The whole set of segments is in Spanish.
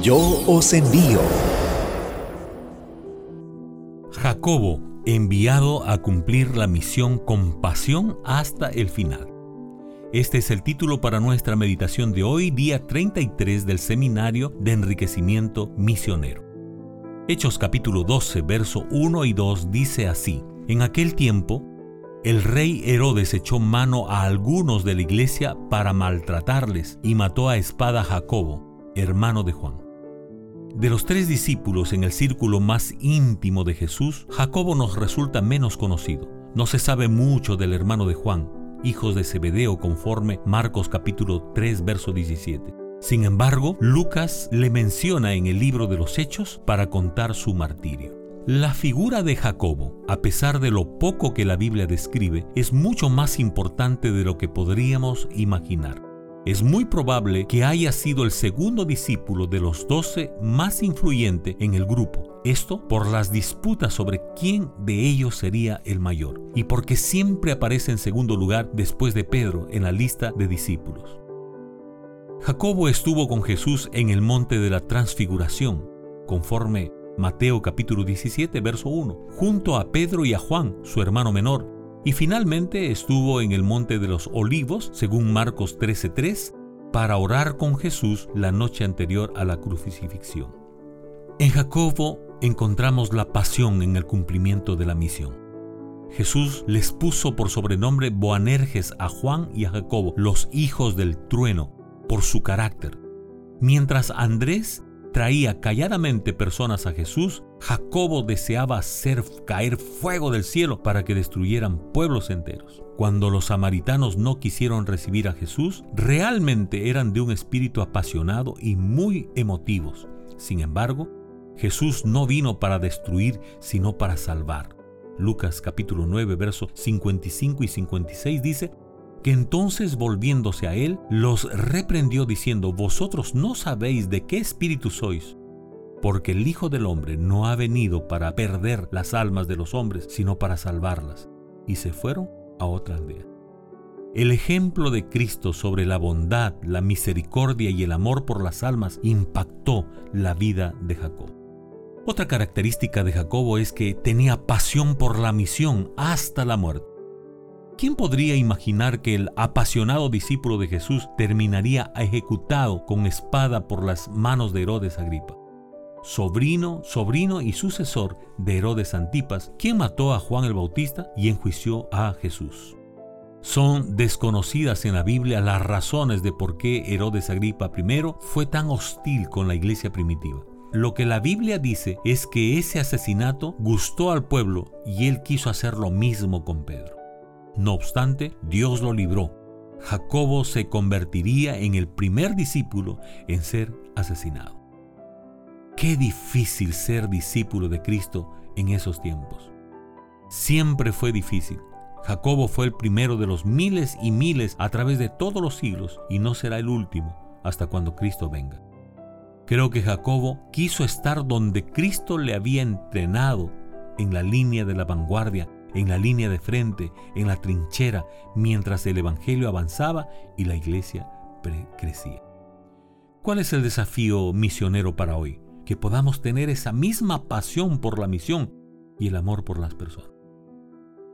Yo os envío. Jacobo, enviado a cumplir la misión con pasión hasta el final. Este es el título para nuestra meditación de hoy, día 33 del Seminario de Enriquecimiento Misionero. Hechos capítulo 12, verso 1 y 2 dice así, En aquel tiempo, el rey Herodes echó mano a algunos de la iglesia para maltratarles y mató a espada a Jacobo, hermano de Juan. De los tres discípulos en el círculo más íntimo de Jesús, Jacobo nos resulta menos conocido. No se sabe mucho del hermano de Juan, hijos de Zebedeo conforme Marcos capítulo 3 verso 17. Sin embargo, Lucas le menciona en el libro de los Hechos para contar su martirio. La figura de Jacobo, a pesar de lo poco que la Biblia describe, es mucho más importante de lo que podríamos imaginar. Es muy probable que haya sido el segundo discípulo de los doce más influyente en el grupo. Esto por las disputas sobre quién de ellos sería el mayor y porque siempre aparece en segundo lugar después de Pedro en la lista de discípulos. Jacobo estuvo con Jesús en el monte de la transfiguración, conforme Mateo capítulo 17, verso 1, junto a Pedro y a Juan, su hermano menor, y finalmente estuvo en el Monte de los Olivos, según Marcos 13:3, para orar con Jesús la noche anterior a la crucifixión. En Jacobo encontramos la pasión en el cumplimiento de la misión. Jesús les puso por sobrenombre Boanerges a Juan y a Jacobo, los hijos del trueno, por su carácter, mientras Andrés traía calladamente personas a Jesús, Jacobo deseaba hacer caer fuego del cielo para que destruyeran pueblos enteros. Cuando los samaritanos no quisieron recibir a Jesús, realmente eran de un espíritu apasionado y muy emotivos. Sin embargo, Jesús no vino para destruir, sino para salvar. Lucas capítulo 9, versos 55 y 56 dice, que entonces volviéndose a él, los reprendió diciendo, Vosotros no sabéis de qué espíritu sois, porque el Hijo del Hombre no ha venido para perder las almas de los hombres, sino para salvarlas. Y se fueron a otra aldea. El ejemplo de Cristo sobre la bondad, la misericordia y el amor por las almas impactó la vida de Jacob. Otra característica de Jacobo es que tenía pasión por la misión hasta la muerte. ¿Quién podría imaginar que el apasionado discípulo de Jesús terminaría ejecutado con espada por las manos de Herodes Agripa? Sobrino, sobrino y sucesor de Herodes Antipas, quien mató a Juan el Bautista y enjuició a Jesús. Son desconocidas en la Biblia las razones de por qué Herodes Agripa I fue tan hostil con la iglesia primitiva. Lo que la Biblia dice es que ese asesinato gustó al pueblo y él quiso hacer lo mismo con Pedro. No obstante, Dios lo libró. Jacobo se convertiría en el primer discípulo en ser asesinado. Qué difícil ser discípulo de Cristo en esos tiempos. Siempre fue difícil. Jacobo fue el primero de los miles y miles a través de todos los siglos y no será el último hasta cuando Cristo venga. Creo que Jacobo quiso estar donde Cristo le había entrenado en la línea de la vanguardia en la línea de frente, en la trinchera, mientras el Evangelio avanzaba y la iglesia crecía. ¿Cuál es el desafío misionero para hoy? Que podamos tener esa misma pasión por la misión y el amor por las personas.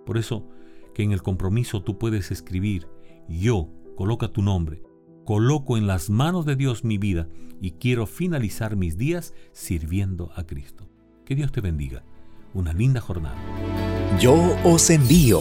Por eso que en el compromiso tú puedes escribir, yo, coloca tu nombre, coloco en las manos de Dios mi vida y quiero finalizar mis días sirviendo a Cristo. Que Dios te bendiga. Una linda jornada. Yo os envío.